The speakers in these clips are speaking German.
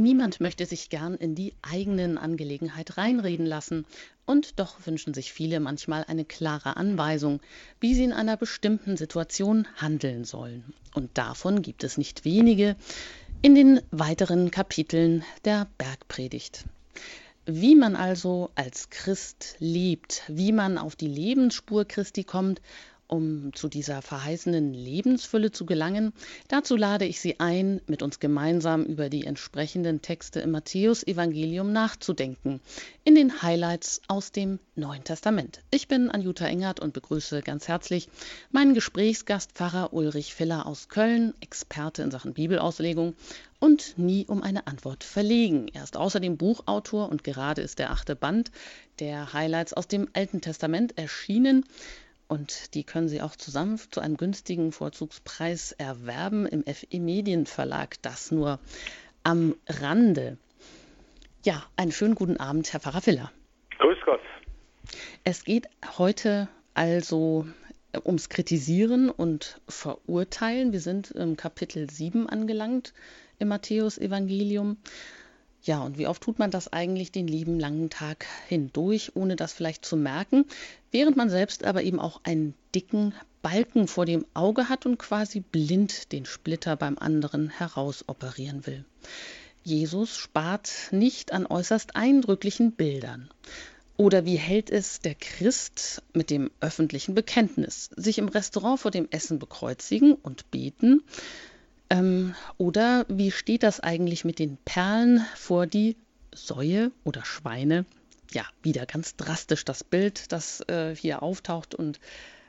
Niemand möchte sich gern in die eigenen Angelegenheit reinreden lassen, und doch wünschen sich viele manchmal eine klare Anweisung, wie sie in einer bestimmten Situation handeln sollen. Und davon gibt es nicht wenige in den weiteren Kapiteln der Bergpredigt. Wie man also als Christ lebt, wie man auf die Lebensspur Christi kommt, um zu dieser verheißenen Lebensfülle zu gelangen, dazu lade ich Sie ein, mit uns gemeinsam über die entsprechenden Texte im Matthäusevangelium nachzudenken, in den Highlights aus dem Neuen Testament. Ich bin Anjuta Engert und begrüße ganz herzlich meinen Gesprächsgast Pfarrer Ulrich Filler aus Köln, Experte in Sachen Bibelauslegung und nie um eine Antwort verlegen. Er ist außerdem Buchautor und gerade ist der achte Band der Highlights aus dem Alten Testament erschienen. Und die können Sie auch zusammen zu einem günstigen Vorzugspreis erwerben im FE Medienverlag. Das nur am Rande. Ja, einen schönen guten Abend, Herr Pfarrer Filler. Grüß Gott. Es geht heute also ums Kritisieren und Verurteilen. Wir sind im Kapitel 7 angelangt im Matthäus-Evangelium. Ja, und wie oft tut man das eigentlich den lieben langen Tag hindurch, ohne das vielleicht zu merken, während man selbst aber eben auch einen dicken Balken vor dem Auge hat und quasi blind den Splitter beim anderen herausoperieren will. Jesus spart nicht an äußerst eindrücklichen Bildern. Oder wie hält es der Christ mit dem öffentlichen Bekenntnis? Sich im Restaurant vor dem Essen bekreuzigen und beten, ähm, oder wie steht das eigentlich mit den Perlen vor die Säue oder Schweine? Ja, wieder ganz drastisch das Bild, das äh, hier auftaucht und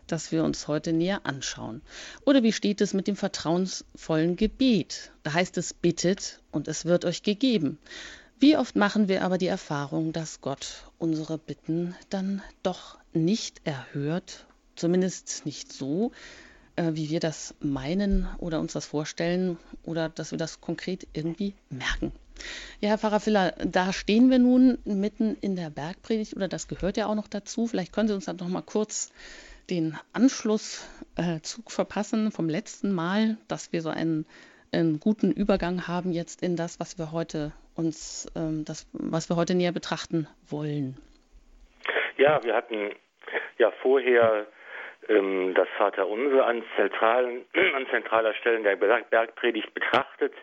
das wir uns heute näher anschauen. Oder wie steht es mit dem vertrauensvollen Gebet? Da heißt es, bittet und es wird euch gegeben. Wie oft machen wir aber die Erfahrung, dass Gott unsere Bitten dann doch nicht erhört, zumindest nicht so, äh, wie wir das meinen oder uns das vorstellen oder dass wir das konkret irgendwie merken. Ja, Herr Pfarrer Filler, da stehen wir nun mitten in der Bergpredigt oder das gehört ja auch noch dazu. Vielleicht können Sie uns dann noch mal kurz den Anschlusszug äh, verpassen vom letzten Mal, dass wir so einen, einen, guten Übergang haben jetzt in das, was wir heute uns, ähm, das, was wir heute näher betrachten wollen. Ja, wir hatten ja vorher ähm, das Vaterunser an, zentralen, an zentraler Stelle der Bergpredigt betrachtet,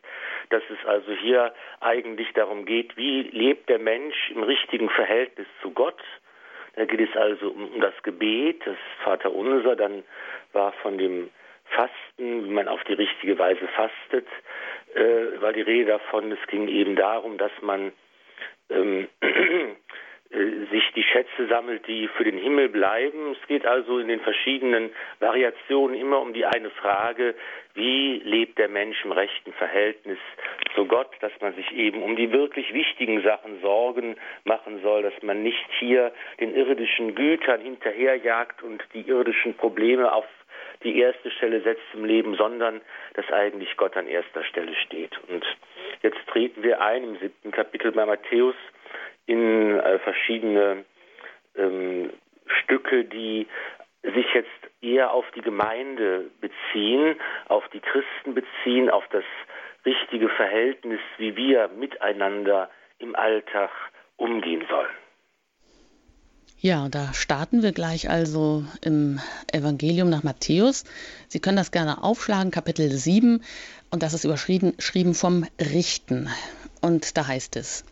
dass es also hier eigentlich darum geht, wie lebt der Mensch im richtigen Verhältnis zu Gott. Da geht es also um, um das Gebet, das Vaterunser, dann war von dem Fasten, wie man auf die richtige Weise fastet, äh, war die Rede davon. Es ging eben darum, dass man ähm, Äh, sich die Schätze sammelt, die für den Himmel bleiben. Es geht also in den verschiedenen Variationen immer um die eine Frage, wie lebt der Mensch im rechten Verhältnis zu Gott, dass man sich eben um die wirklich wichtigen Sachen Sorgen machen soll, dass man nicht hier den irdischen Gütern hinterherjagt und die irdischen Probleme auf die erste Stelle setzt im Leben, sondern dass eigentlich Gott an erster Stelle steht. Und jetzt treten wir ein im siebten Kapitel bei Matthäus in äh, verschiedene ähm, Stücke, die sich jetzt eher auf die Gemeinde beziehen, auf die Christen beziehen, auf das richtige Verhältnis, wie wir miteinander im Alltag umgehen sollen. Ja, da starten wir gleich also im Evangelium nach Matthäus. Sie können das gerne aufschlagen, Kapitel 7, und das ist überschrieben vom Richten. Und da heißt es,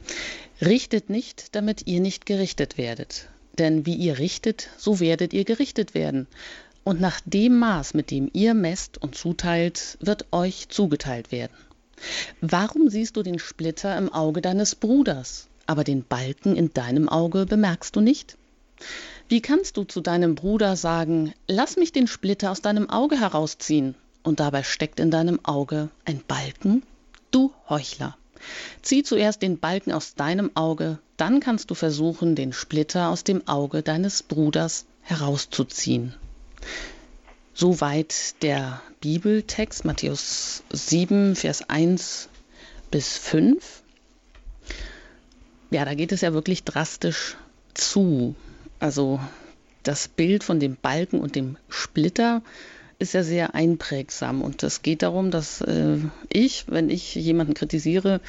Richtet nicht, damit ihr nicht gerichtet werdet. Denn wie ihr richtet, so werdet ihr gerichtet werden. Und nach dem Maß, mit dem ihr messt und zuteilt, wird euch zugeteilt werden. Warum siehst du den Splitter im Auge deines Bruders, aber den Balken in deinem Auge bemerkst du nicht? Wie kannst du zu deinem Bruder sagen, lass mich den Splitter aus deinem Auge herausziehen, und dabei steckt in deinem Auge ein Balken? Du Heuchler. Zieh zuerst den Balken aus deinem Auge, dann kannst du versuchen, den Splitter aus dem Auge deines Bruders herauszuziehen. Soweit der Bibeltext Matthäus 7, Vers 1 bis 5. Ja, da geht es ja wirklich drastisch zu. Also das Bild von dem Balken und dem Splitter ist ja sehr einprägsam. Und es geht darum, dass äh, ich, wenn ich jemanden kritisiere,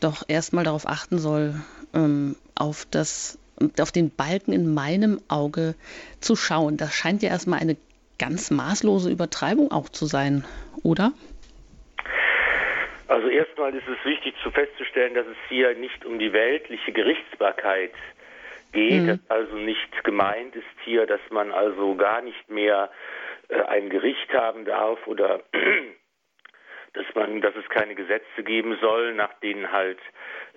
doch erstmal darauf achten soll, ähm, auf das auf den Balken in meinem Auge zu schauen. Das scheint ja erstmal eine ganz maßlose Übertreibung auch zu sein, oder? Also erstmal ist es wichtig zu festzustellen, dass es hier nicht um die weltliche Gerichtsbarkeit geht. Mhm. Also nicht gemeint ist hier, dass man also gar nicht mehr ein Gericht haben darf oder dass man, dass es keine Gesetze geben soll, nach denen halt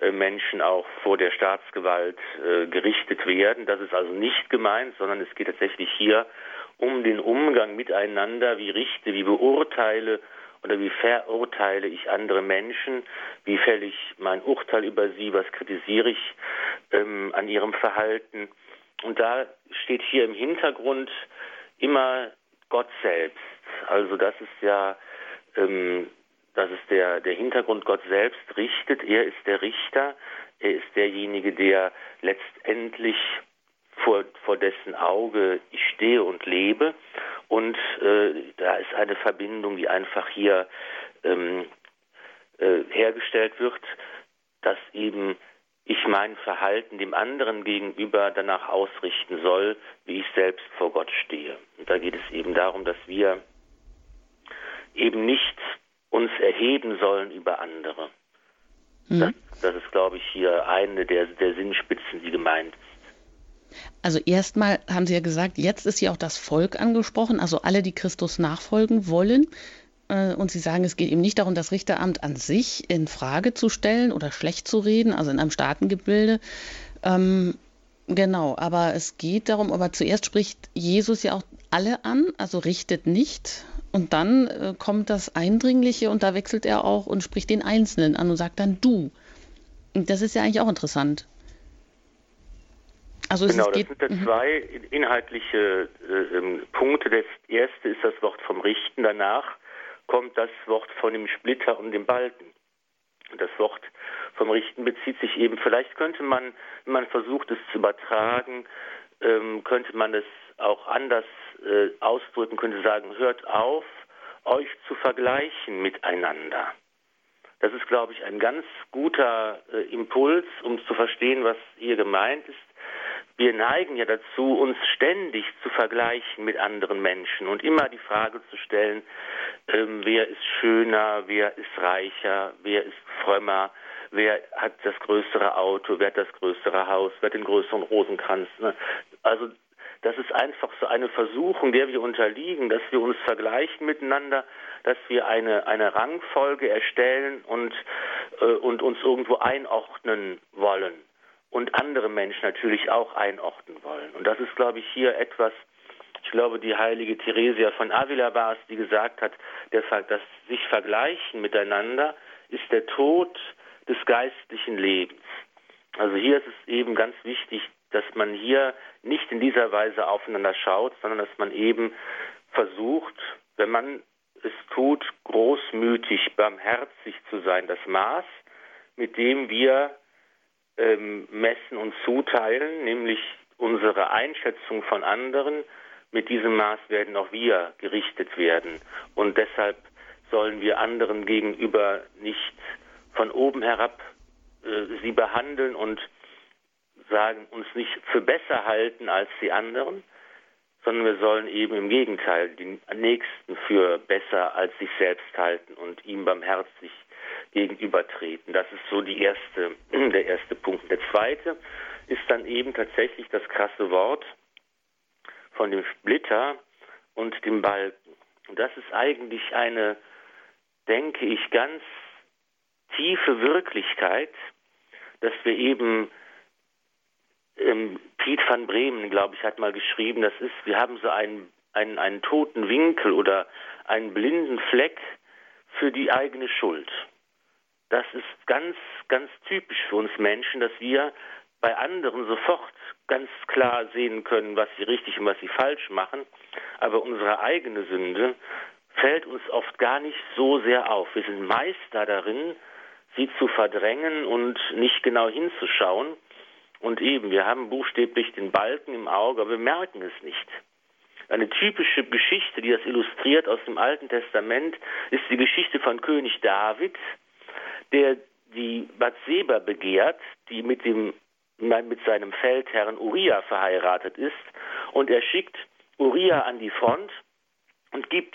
äh, Menschen auch vor der Staatsgewalt äh, gerichtet werden. Das ist also nicht gemeint, sondern es geht tatsächlich hier um den Umgang miteinander, wie richte, wie beurteile oder wie verurteile ich andere Menschen, wie fälle ich mein Urteil über sie, was kritisiere ich ähm, an ihrem Verhalten. Und da steht hier im Hintergrund immer Gott selbst. Also das ist ja ähm, das ist der, der Hintergrund. Gott selbst richtet. Er ist der Richter. Er ist derjenige, der letztendlich vor, vor dessen Auge ich stehe und lebe. Und äh, da ist eine Verbindung, die einfach hier ähm, äh, hergestellt wird, dass eben ich mein Verhalten dem anderen gegenüber danach ausrichten soll, wie ich selbst vor Gott stehe. Und da geht es eben darum, dass wir eben nicht uns erheben sollen über andere. Mhm. Das, das, ist, glaube ich, hier eine der, der Sinnspitzen, die gemeint ist. Also erstmal haben Sie ja gesagt, jetzt ist hier auch das Volk angesprochen, also alle, die Christus nachfolgen wollen. Äh, und Sie sagen, es geht eben nicht darum, das Richteramt an sich in Frage zu stellen oder schlecht zu reden, also in einem Staatengebilde. Ähm, genau, aber es geht darum, aber zuerst spricht Jesus ja auch alle an, also richtet nicht, und dann äh, kommt das Eindringliche und da wechselt er auch und spricht den Einzelnen an und sagt dann du. Und das ist ja eigentlich auch interessant. Also genau, das sind ja mhm. zwei inhaltliche äh, ähm, Punkte. Das erste ist das Wort vom Richten, danach kommt das Wort von dem Splitter und dem Balken. Das Wort vom Richten bezieht sich eben, vielleicht könnte man, wenn man versucht es zu übertragen, ähm, könnte man es auch anders äh, ausdrücken, könnte sagen, hört auf, euch zu vergleichen miteinander. Das ist, glaube ich, ein ganz guter äh, Impuls, um zu verstehen, was hier gemeint ist. Wir neigen ja dazu, uns ständig zu vergleichen mit anderen Menschen und immer die Frage zu stellen, ähm, wer ist schöner, wer ist reicher, wer ist frömmer, wer hat das größere Auto, wer hat das größere Haus, wer hat den größeren Rosenkranz. Ne? Also das ist einfach so eine Versuchung, der wir unterliegen, dass wir uns vergleichen miteinander, dass wir eine, eine Rangfolge erstellen und, äh, und uns irgendwo einordnen wollen und andere Menschen natürlich auch einordnen wollen. Und das ist, glaube ich, hier etwas, ich glaube, die heilige Theresia von Avila war es, die gesagt hat, der, das sich vergleichen miteinander ist der Tod des geistlichen Lebens. Also hier ist es eben ganz wichtig, dass man hier nicht in dieser Weise aufeinander schaut, sondern dass man eben versucht, wenn man es tut, großmütig, barmherzig zu sein. Das Maß, mit dem wir ähm, messen und zuteilen, nämlich unsere Einschätzung von anderen, mit diesem Maß werden auch wir gerichtet werden. Und deshalb sollen wir anderen gegenüber nicht von oben herab äh, sie behandeln und sagen, uns nicht für besser halten als die anderen, sondern wir sollen eben im Gegenteil den Nächsten für besser als sich selbst halten und ihm barmherzig gegenübertreten. Das ist so die erste, der erste Punkt. Der zweite ist dann eben tatsächlich das krasse Wort von dem Splitter und dem Balken. Und das ist eigentlich eine, denke ich, ganz tiefe Wirklichkeit, dass wir eben ähm, Piet van Bremen, glaube ich, hat mal geschrieben, das ist, wir haben so einen, einen, einen toten Winkel oder einen blinden Fleck für die eigene Schuld. Das ist ganz, ganz typisch für uns Menschen, dass wir bei anderen sofort ganz klar sehen können, was sie richtig und was sie falsch machen. Aber unsere eigene Sünde fällt uns oft gar nicht so sehr auf. Wir sind Meister darin, sie zu verdrängen und nicht genau hinzuschauen. Und eben, wir haben buchstäblich den Balken im Auge, aber wir merken es nicht. Eine typische Geschichte, die das illustriert aus dem Alten Testament, ist die Geschichte von König David, der die Bathseba begehrt, die mit dem mit seinem Feldherrn Uriah verheiratet ist und er schickt Uriah an die Front und gibt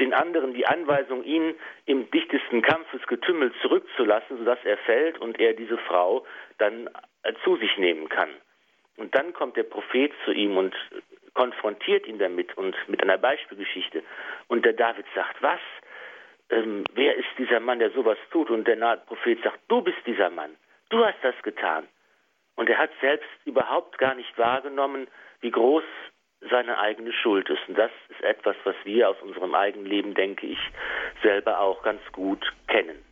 den anderen die Anweisung, ihn im dichtesten Kampfesgetümmel zurückzulassen, sodass er fällt und er diese Frau dann äh, zu sich nehmen kann. Und dann kommt der Prophet zu ihm und konfrontiert ihn damit und mit einer Beispielgeschichte. Und der David sagt, was? Ähm, wer ist dieser Mann, der sowas tut? Und der Prophet sagt, du bist dieser Mann. Du hast das getan. Und er hat selbst überhaupt gar nicht wahrgenommen, wie groß seine eigene Schuld ist. Und das ist etwas, was wir aus unserem eigenen Leben, denke ich, selber auch ganz gut kennen.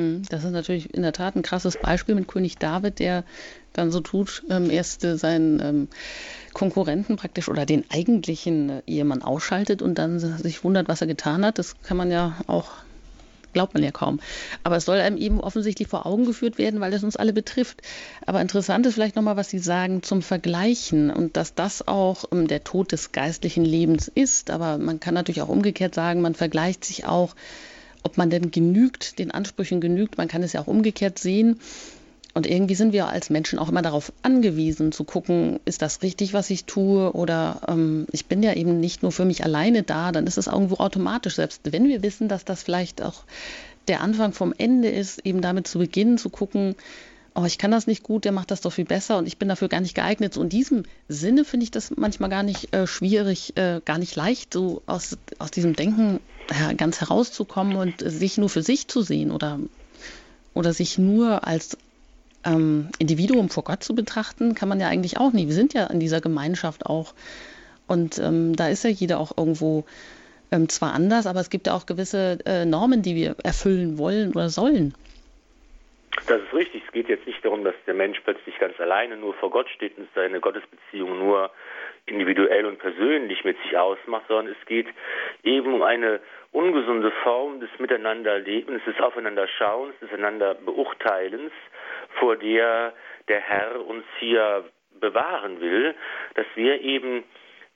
Hm, das ist natürlich in der Tat ein krasses Beispiel mit König David, der dann so tut, ähm, erst äh, seinen ähm, Konkurrenten praktisch oder den eigentlichen äh, Ehemann ausschaltet und dann sich wundert, was er getan hat. Das kann man ja auch glaubt man ja kaum. Aber es soll einem eben offensichtlich vor Augen geführt werden, weil es uns alle betrifft. Aber interessant ist vielleicht nochmal, was Sie sagen zum Vergleichen und dass das auch ähm, der Tod des geistlichen Lebens ist. Aber man kann natürlich auch umgekehrt sagen, man vergleicht sich auch, ob man denn genügt, den Ansprüchen genügt. Man kann es ja auch umgekehrt sehen. Und irgendwie sind wir als Menschen auch immer darauf angewiesen, zu gucken, ist das richtig, was ich tue? Oder ähm, ich bin ja eben nicht nur für mich alleine da, dann ist es irgendwo automatisch, selbst wenn wir wissen, dass das vielleicht auch der Anfang vom Ende ist, eben damit zu beginnen, zu gucken, oh, ich kann das nicht gut, der macht das doch viel besser und ich bin dafür gar nicht geeignet. So in diesem Sinne finde ich das manchmal gar nicht äh, schwierig, äh, gar nicht leicht, so aus, aus diesem Denken ganz herauszukommen und sich nur für sich zu sehen oder, oder sich nur als ähm, Individuum vor Gott zu betrachten, kann man ja eigentlich auch nie. Wir sind ja in dieser Gemeinschaft auch. Und ähm, da ist ja jeder auch irgendwo ähm, zwar anders, aber es gibt ja auch gewisse äh, Normen, die wir erfüllen wollen oder sollen. Das ist richtig. Es geht jetzt nicht darum, dass der Mensch plötzlich ganz alleine nur vor Gott steht und seine Gottesbeziehung nur individuell und persönlich mit sich ausmacht, sondern es geht eben um eine ungesunde Form des Miteinanderlebens, des Aufeinanderschauens, des einander Beurteilens, vor der der Herr uns hier bewahren will, dass wir eben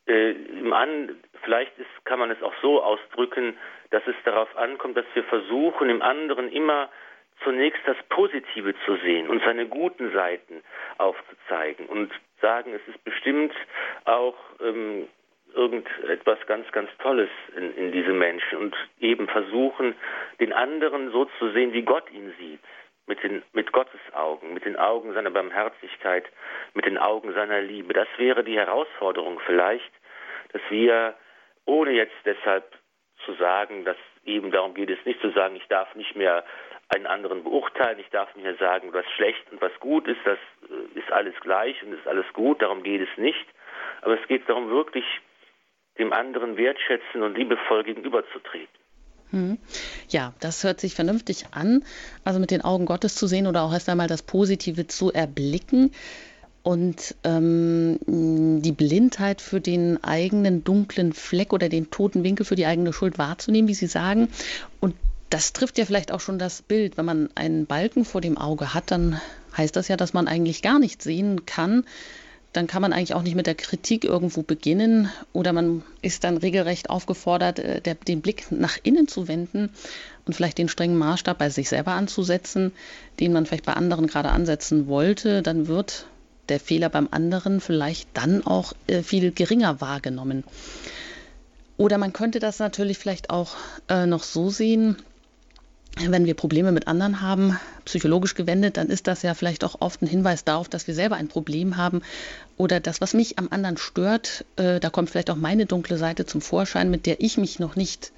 äh, im An vielleicht ist, kann man es auch so ausdrücken, dass es darauf ankommt, dass wir versuchen, im anderen immer zunächst das Positive zu sehen und seine guten Seiten aufzuzeigen. Und sagen, es ist bestimmt auch ähm, irgendetwas ganz, ganz Tolles in, in diesem Menschen und eben versuchen, den anderen so zu sehen, wie Gott ihn sieht, mit, den, mit Gottes Augen, mit den Augen seiner Barmherzigkeit, mit den Augen seiner Liebe. Das wäre die Herausforderung vielleicht, dass wir, ohne jetzt deshalb zu sagen, dass eben darum geht es nicht zu sagen, ich darf nicht mehr einen anderen beurteilen. Ich darf mir sagen, was schlecht und was gut ist, das äh, ist alles gleich und ist alles gut, darum geht es nicht. Aber es geht darum, wirklich dem anderen wertschätzen und liebevoll gegenüberzutreten. Hm. Ja, das hört sich vernünftig an, also mit den Augen Gottes zu sehen oder auch erst einmal das Positive zu erblicken und ähm, die Blindheit für den eigenen dunklen Fleck oder den toten Winkel für die eigene Schuld wahrzunehmen, wie Sie sagen, und das trifft ja vielleicht auch schon das Bild. Wenn man einen Balken vor dem Auge hat, dann heißt das ja, dass man eigentlich gar nicht sehen kann. Dann kann man eigentlich auch nicht mit der Kritik irgendwo beginnen oder man ist dann regelrecht aufgefordert, äh, der, den Blick nach innen zu wenden und vielleicht den strengen Maßstab bei sich selber anzusetzen, den man vielleicht bei anderen gerade ansetzen wollte. Dann wird der Fehler beim anderen vielleicht dann auch äh, viel geringer wahrgenommen. Oder man könnte das natürlich vielleicht auch äh, noch so sehen, wenn wir Probleme mit anderen haben, psychologisch gewendet, dann ist das ja vielleicht auch oft ein Hinweis darauf, dass wir selber ein Problem haben oder das, was mich am anderen stört, äh, da kommt vielleicht auch meine dunkle Seite zum Vorschein, mit der ich mich noch nicht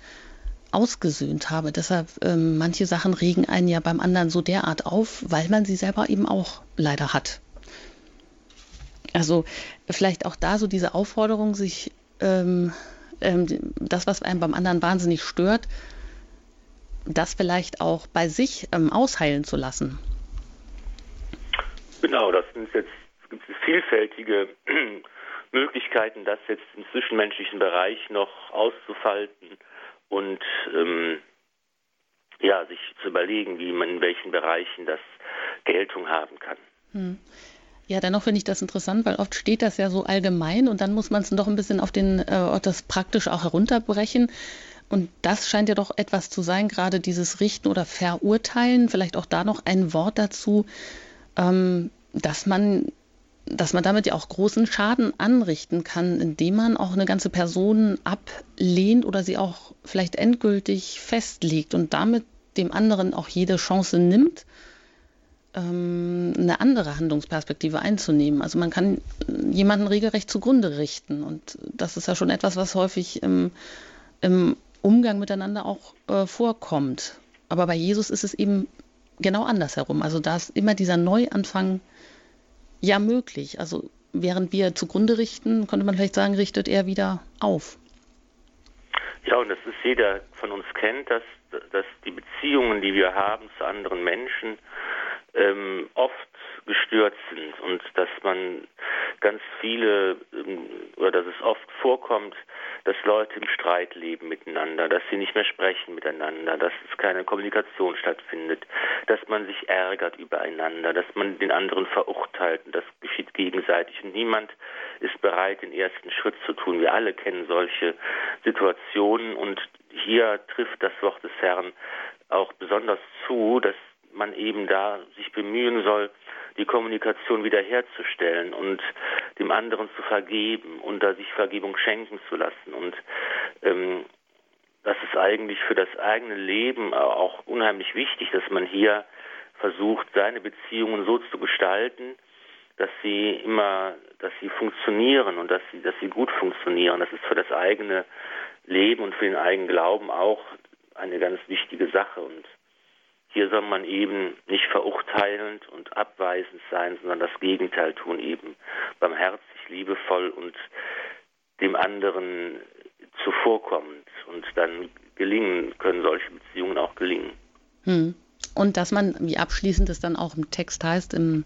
ausgesöhnt habe. Deshalb äh, manche Sachen regen einen ja beim anderen so derart auf, weil man sie selber eben auch leider hat. Also vielleicht auch da so diese Aufforderung, sich ähm, ähm, das, was einem beim anderen wahnsinnig stört, das vielleicht auch bei sich ähm, ausheilen zu lassen? Genau, das sind jetzt gibt es vielfältige Möglichkeiten, das jetzt im zwischenmenschlichen Bereich noch auszufalten und ähm, ja, sich zu überlegen, wie man in welchen Bereichen das Geltung haben kann. Hm. Ja, dennoch finde ich das interessant, weil oft steht das ja so allgemein und dann muss man es doch ein bisschen auf den, äh, das praktisch auch herunterbrechen. Und das scheint ja doch etwas zu sein, gerade dieses Richten oder Verurteilen. Vielleicht auch da noch ein Wort dazu, ähm, dass man dass man damit ja auch großen Schaden anrichten kann, indem man auch eine ganze Person ablehnt oder sie auch vielleicht endgültig festlegt und damit dem anderen auch jede Chance nimmt, ähm, eine andere Handlungsperspektive einzunehmen. Also man kann jemanden regelrecht zugrunde richten und das ist ja schon etwas, was häufig im, im Umgang miteinander auch äh, vorkommt. Aber bei Jesus ist es eben genau andersherum. Also da ist immer dieser Neuanfang ja möglich. Also während wir zugrunde richten, könnte man vielleicht sagen, richtet er wieder auf. Ja, und das ist jeder von uns kennt, dass, dass die Beziehungen, die wir haben zu anderen Menschen, ähm, oft gestört sind und dass man ganz viele ähm, oder dass es oft vorkommt, dass Leute im Streit leben miteinander, dass sie nicht mehr sprechen miteinander, dass es keine Kommunikation stattfindet, dass man sich ärgert übereinander, dass man den anderen verurteilt und das geschieht gegenseitig und niemand ist bereit, den ersten Schritt zu tun. Wir alle kennen solche Situationen und hier trifft das Wort des Herrn auch besonders zu, dass man eben da sich bemühen soll, die Kommunikation wiederherzustellen und dem anderen zu vergeben und da sich Vergebung schenken zu lassen. Und ähm, das ist eigentlich für das eigene Leben auch unheimlich wichtig, dass man hier versucht, seine Beziehungen so zu gestalten, dass sie immer, dass sie funktionieren und dass sie, dass sie gut funktionieren. Das ist für das eigene Leben und für den eigenen Glauben auch eine ganz wichtige Sache. Und hier soll man eben nicht verurteilend und abweisend sein, sondern das Gegenteil tun, eben barmherzig, liebevoll und dem anderen zuvorkommend. Und dann gelingen, können solche Beziehungen auch gelingen. Hm. Und dass man, wie abschließend es dann auch im Text heißt, im,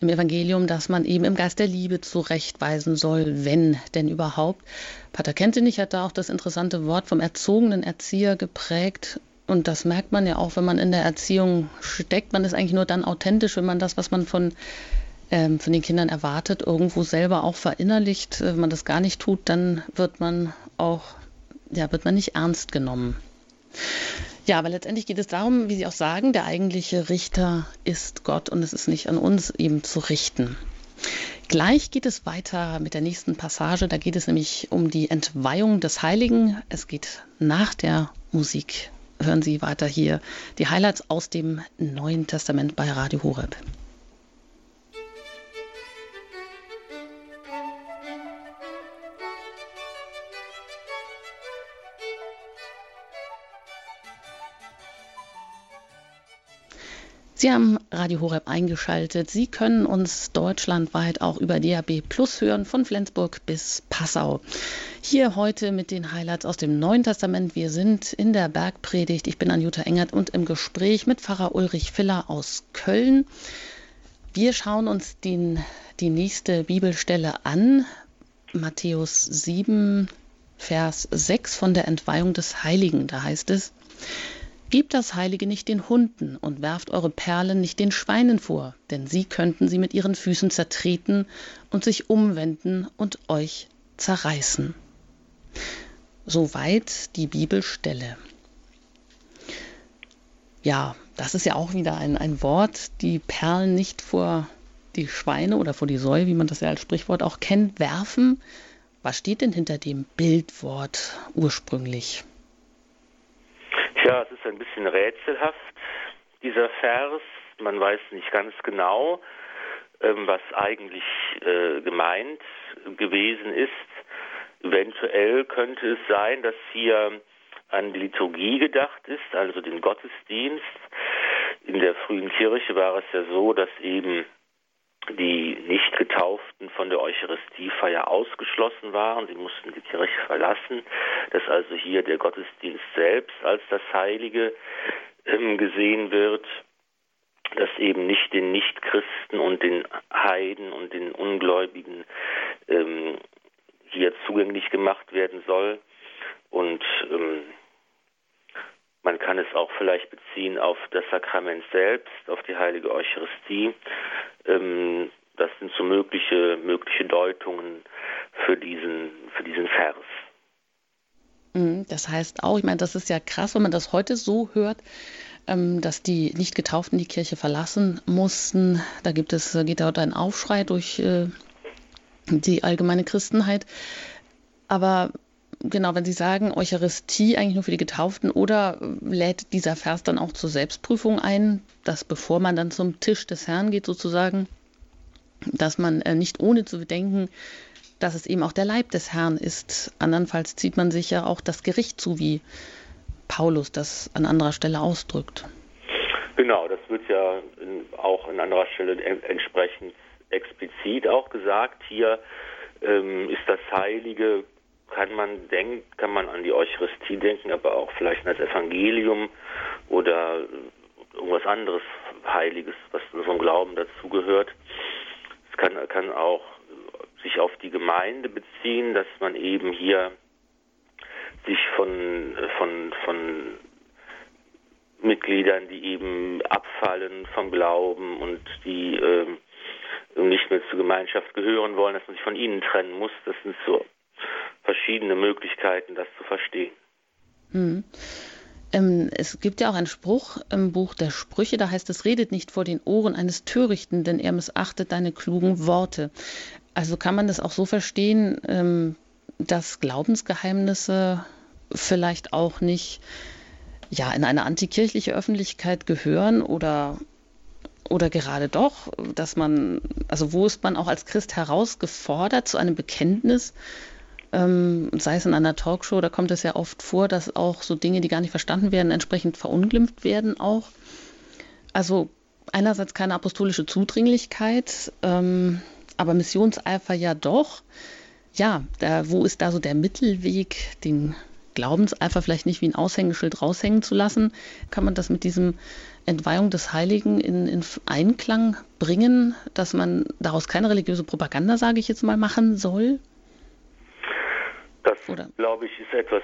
im Evangelium, dass man eben im Geist der Liebe zurechtweisen soll, wenn denn überhaupt. Pater Kentenich hat da auch das interessante Wort vom erzogenen Erzieher geprägt, und das merkt man ja auch, wenn man in der Erziehung steckt. Man ist eigentlich nur dann authentisch, wenn man das, was man von, ähm, von den Kindern erwartet, irgendwo selber auch verinnerlicht. Wenn man das gar nicht tut, dann wird man auch, ja, wird man nicht ernst genommen. Ja, aber letztendlich geht es darum, wie Sie auch sagen, der eigentliche Richter ist Gott und es ist nicht an uns, ihm zu richten. Gleich geht es weiter mit der nächsten Passage. Da geht es nämlich um die Entweihung des Heiligen. Es geht nach der Musik hören Sie weiter hier die Highlights aus dem Neuen Testament bei Radio Horeb. Sie haben Radio Horeb eingeschaltet. Sie können uns deutschlandweit auch über DAB Plus hören, von Flensburg bis Passau. Hier heute mit den Highlights aus dem Neuen Testament. Wir sind in der Bergpredigt. Ich bin Anjuta Engert und im Gespräch mit Pfarrer Ulrich Filler aus Köln. Wir schauen uns den, die nächste Bibelstelle an. Matthäus 7, Vers 6 von der Entweihung des Heiligen. Da heißt es, Gebt das Heilige nicht den Hunden und werft eure Perlen nicht den Schweinen vor, denn sie könnten sie mit ihren Füßen zertreten und sich umwenden und euch zerreißen. Soweit die Bibelstelle. Ja, das ist ja auch wieder ein, ein Wort, die Perlen nicht vor die Schweine oder vor die Säue, wie man das ja als Sprichwort auch kennt, werfen. Was steht denn hinter dem Bildwort ursprünglich? Ja, es ist ein bisschen rätselhaft, dieser Vers. Man weiß nicht ganz genau, ähm, was eigentlich äh, gemeint gewesen ist. Eventuell könnte es sein, dass hier an die Liturgie gedacht ist, also den Gottesdienst. In der frühen Kirche war es ja so, dass eben die Nicht-Getauften von der Eucharistiefeier ausgeschlossen waren. Sie mussten die Kirche verlassen, dass also hier der Gottesdienst selbst als das Heilige ähm, gesehen wird, dass eben nicht den Nichtchristen und den Heiden und den Ungläubigen ähm, hier zugänglich gemacht werden soll. Und ähm, man kann es auch vielleicht beziehen auf das Sakrament selbst, auf die heilige Eucharistie. Ähm, das sind so mögliche, mögliche Deutungen für diesen, für diesen Vers. Mhm, das heißt auch, ich meine, das ist ja krass, wenn man das heute so hört, ähm, dass die nicht getauften die Kirche verlassen mussten. Da gibt es, geht dort ein Aufschrei durch äh, die allgemeine Christenheit. Aber genau, wenn Sie sagen, Eucharistie eigentlich nur für die Getauften oder lädt dieser Vers dann auch zur Selbstprüfung ein, dass bevor man dann zum Tisch des Herrn geht sozusagen, dass man äh, nicht ohne zu bedenken, dass es eben auch der Leib des Herrn ist. Andernfalls zieht man sich ja auch das Gericht zu, wie Paulus das an anderer Stelle ausdrückt. Genau, das wird ja in, auch an anderer Stelle entsprechend explizit auch gesagt. Hier ähm, ist das Heilige, kann man denken, kann man an die Eucharistie denken, aber auch vielleicht an das Evangelium oder irgendwas anderes Heiliges, was zu unserem Glauben dazugehört. Es kann, kann auch sich auf die Gemeinde beziehen, dass man eben hier sich von, von, von Mitgliedern, die eben abfallen vom Glauben und die äh, nicht mehr zur Gemeinschaft gehören wollen, dass man sich von ihnen trennen muss. Das sind so verschiedene Möglichkeiten, das zu verstehen. Hm. Ähm, es gibt ja auch einen Spruch im Buch der Sprüche, da heißt es, redet nicht vor den Ohren eines Törichten, denn er missachtet deine klugen Worte. Also kann man das auch so verstehen, ähm, dass Glaubensgeheimnisse vielleicht auch nicht ja, in eine antikirchliche Öffentlichkeit gehören oder, oder gerade doch, dass man, also wo ist man auch als Christ herausgefordert zu einem Bekenntnis, ähm, sei es in einer Talkshow, da kommt es ja oft vor, dass auch so Dinge, die gar nicht verstanden werden, entsprechend verunglimpft werden auch. Also einerseits keine apostolische Zudringlichkeit, ähm, aber Missionseifer ja doch. Ja, da, wo ist da so der Mittelweg, den Glaubenseifer vielleicht nicht wie ein Aushängeschild raushängen zu lassen? Kann man das mit diesem Entweihung des Heiligen in, in Einklang bringen, dass man daraus keine religiöse Propaganda, sage ich jetzt mal, machen soll? Glaube ich, ist etwas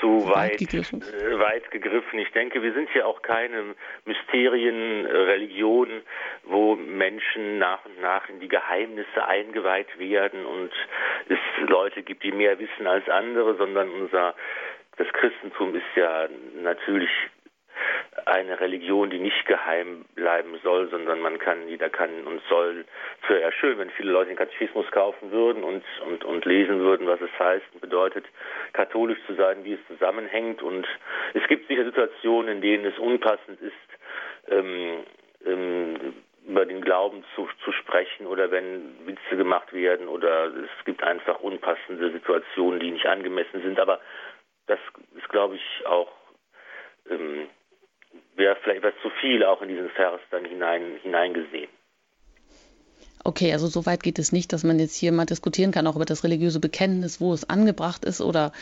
zu weit, gegriffen. Äh, weit gegriffen. Ich denke, wir sind ja auch keine Mysterienreligion, wo Menschen nach und nach in die Geheimnisse eingeweiht werden und es Leute gibt, die mehr wissen als andere, sondern unser das Christentum ist ja natürlich eine Religion, die nicht geheim bleiben soll, sondern man kann, jeder kann und soll. Es wäre ja schön, wenn viele Leute den Katechismus kaufen würden und, und, und lesen würden, was es heißt und bedeutet, katholisch zu sein, wie es zusammenhängt. Und es gibt sicher Situationen, in denen es unpassend ist, ähm, ähm, über den Glauben zu, zu sprechen oder wenn Witze gemacht werden oder es gibt einfach unpassende Situationen, die nicht angemessen sind. Aber das ist, glaube ich, auch ähm, wäre vielleicht etwas zu viel auch in diesen Vers dann hinein, hineingesehen. Okay, also so weit geht es nicht, dass man jetzt hier mal diskutieren kann, auch über das religiöse Bekenntnis, wo es angebracht ist oder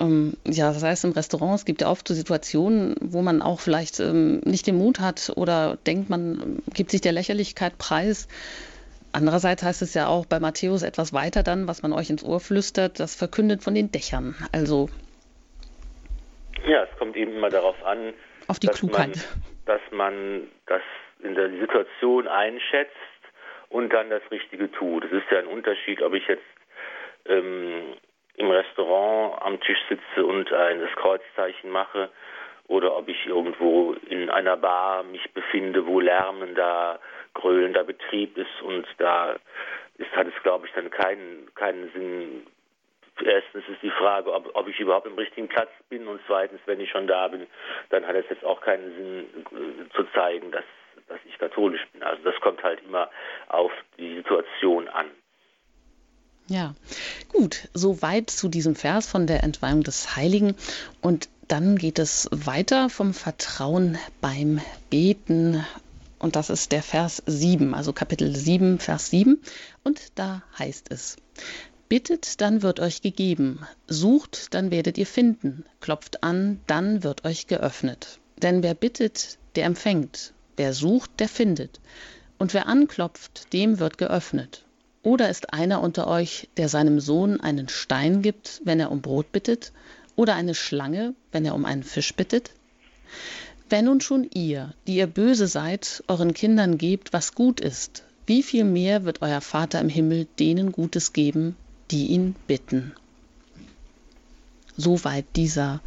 ähm, ja, das heißt im Restaurant, es gibt ja oft so Situationen, wo man auch vielleicht ähm, nicht den Mut hat oder denkt, man gibt sich der Lächerlichkeit preis. Andererseits heißt es ja auch bei Matthäus etwas weiter dann, was man euch ins Ohr flüstert, das verkündet von den Dächern. Also ja, es kommt eben immer darauf an, auf die dass Klugheit. Man, dass man das in der Situation einschätzt und dann das Richtige tut. Es ist ja ein Unterschied, ob ich jetzt ähm, im Restaurant am Tisch sitze und ein das Kreuzzeichen mache oder ob ich irgendwo in einer Bar mich befinde, wo lärmender, gröhlender Betrieb ist und da ist, hat es, glaube ich, dann keinen, keinen Sinn, erstens ist die Frage, ob, ob, ich überhaupt im richtigen Platz bin und zweitens, wenn ich schon da bin, dann hat es jetzt auch keinen Sinn äh, zu zeigen, dass, dass ich katholisch bin. Also das kommt halt immer auf die Situation an. Ja, gut, soweit zu diesem Vers von der Entweihung des Heiligen. Und dann geht es weiter vom Vertrauen beim Beten. Und das ist der Vers 7, also Kapitel 7, Vers 7. Und da heißt es, Bittet, dann wird euch gegeben. Sucht, dann werdet ihr finden. Klopft an, dann wird euch geöffnet. Denn wer bittet, der empfängt. Wer sucht, der findet. Und wer anklopft, dem wird geöffnet. Oder ist einer unter euch, der seinem Sohn einen Stein gibt, wenn er um Brot bittet? Oder eine Schlange, wenn er um einen Fisch bittet? Wenn nun schon ihr, die ihr böse seid, euren Kindern gebt, was gut ist, wie viel mehr wird euer Vater im Himmel denen Gutes geben, die ihn bitten. Soweit dieser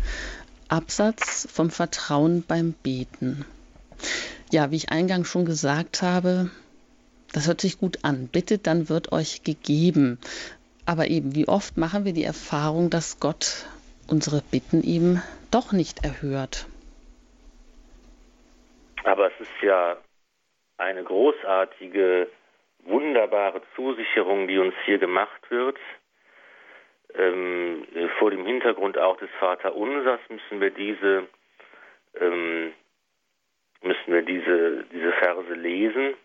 Absatz vom Vertrauen beim Beten. Ja, wie ich eingangs schon gesagt habe, das hört sich gut an. Bittet, dann wird euch gegeben. Aber eben, wie oft machen wir die Erfahrung, dass Gott unsere Bitten eben doch nicht erhört? Aber es ist ja eine großartige, wunderbare Zusicherung, die uns hier gemacht wird. Ähm, vor dem Hintergrund auch des Vaterunsers müssen wir diese ähm, müssen wir diese, diese Verse lesen.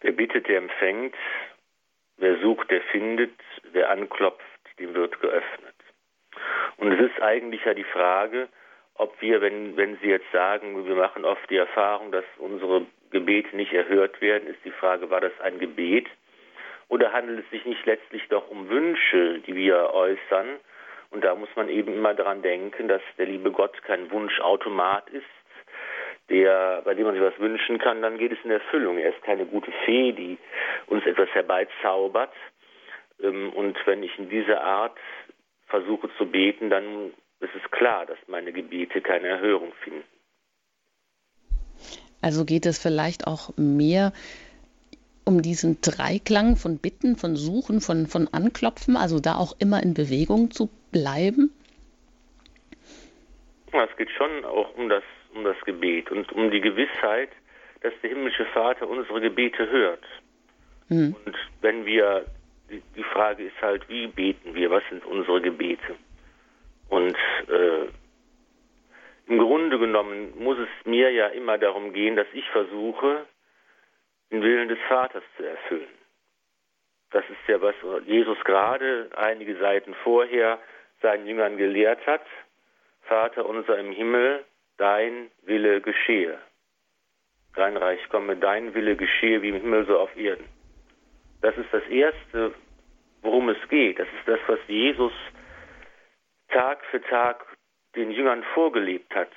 Wer bittet, der empfängt, wer sucht, der findet, wer anklopft, dem wird geöffnet. Und es ist eigentlich ja die Frage, ob wir, wenn, wenn Sie jetzt sagen, wir machen oft die Erfahrung, dass unsere Gebete nicht erhört werden, ist die Frage, war das ein Gebet? Oder handelt es sich nicht letztlich doch um Wünsche, die wir äußern? Und da muss man eben immer daran denken, dass der liebe Gott kein Wunschautomat ist, der, bei dem man sich was wünschen kann, dann geht es in Erfüllung. Er ist keine gute Fee, die uns etwas herbeizaubert. Ähm, und wenn ich in dieser Art versuche zu beten, dann ist es klar, dass meine Gebete keine Erhörung finden. Also geht es vielleicht auch mehr um diesen Dreiklang von Bitten, von Suchen, von, von Anklopfen, also da auch immer in Bewegung zu bleiben? Es geht schon auch um das, um das Gebet und um die Gewissheit, dass der himmlische Vater unsere Gebete hört. Mhm. Und wenn wir, die, die Frage ist halt, wie beten wir, was sind unsere Gebete? Und äh, im Grunde genommen muss es mir ja immer darum gehen, dass ich versuche, den Willen des Vaters zu erfüllen. Das ist ja, was Jesus gerade einige Seiten vorher seinen Jüngern gelehrt hat. Vater unser im Himmel, dein Wille geschehe. Dein Reich komme, dein Wille geschehe wie im Himmel so auf Erden. Das ist das Erste, worum es geht. Das ist das, was Jesus Tag für Tag den Jüngern vorgelebt hat.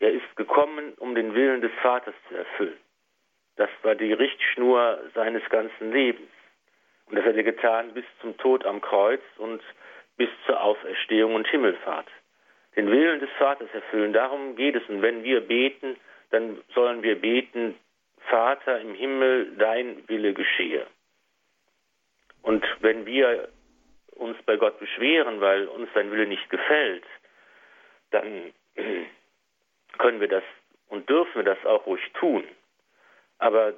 Er ist gekommen, um den Willen des Vaters zu erfüllen. Das war die Richtschnur seines ganzen Lebens. Und das hat er getan bis zum Tod am Kreuz und bis zur Auferstehung und Himmelfahrt. Den Willen des Vaters erfüllen, darum geht es. Und wenn wir beten, dann sollen wir beten, Vater im Himmel, dein Wille geschehe. Und wenn wir uns bei Gott beschweren, weil uns sein Wille nicht gefällt, dann können wir das und dürfen wir das auch ruhig tun. Aber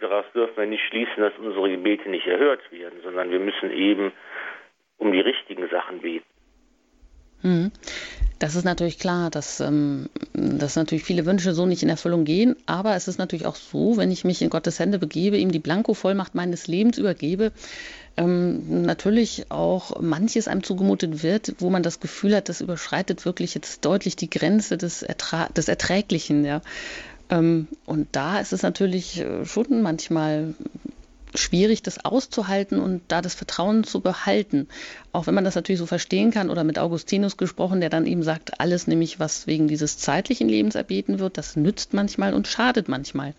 daraus dürfen wir nicht schließen, dass unsere Gebete nicht erhört werden, sondern wir müssen eben um die richtigen Sachen beten. Hm. Das ist natürlich klar, dass, ähm, dass natürlich viele Wünsche so nicht in Erfüllung gehen. Aber es ist natürlich auch so, wenn ich mich in Gottes Hände begebe, ihm die Blanko-Vollmacht meines Lebens übergebe, ähm, natürlich auch manches einem zugemutet wird, wo man das Gefühl hat, das überschreitet wirklich jetzt deutlich die Grenze des, Ertra des Erträglichen. Ja. Ähm, und da ist es natürlich äh, schon manchmal schwierig, das auszuhalten und da das Vertrauen zu behalten. Auch wenn man das natürlich so verstehen kann oder mit Augustinus gesprochen, der dann eben sagt, alles nämlich, was wegen dieses zeitlichen Lebens erbeten wird, das nützt manchmal und schadet manchmal.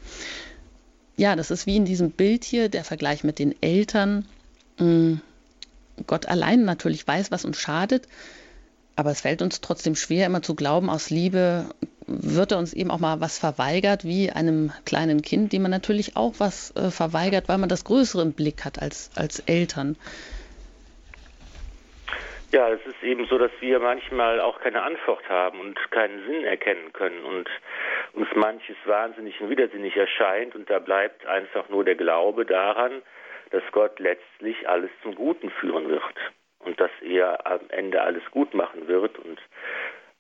Ja, das ist wie in diesem Bild hier, der Vergleich mit den Eltern. Hm, Gott allein natürlich weiß, was uns schadet, aber es fällt uns trotzdem schwer, immer zu glauben, aus Liebe wird er uns eben auch mal was verweigert, wie einem kleinen Kind, dem man natürlich auch was äh, verweigert, weil man das Größere im Blick hat als, als Eltern. Ja, es ist eben so, dass wir manchmal auch keine Antwort haben und keinen Sinn erkennen können und uns manches wahnsinnig und widersinnig erscheint und da bleibt einfach nur der Glaube daran, dass Gott letztlich alles zum Guten führen wird und dass er am Ende alles gut machen wird und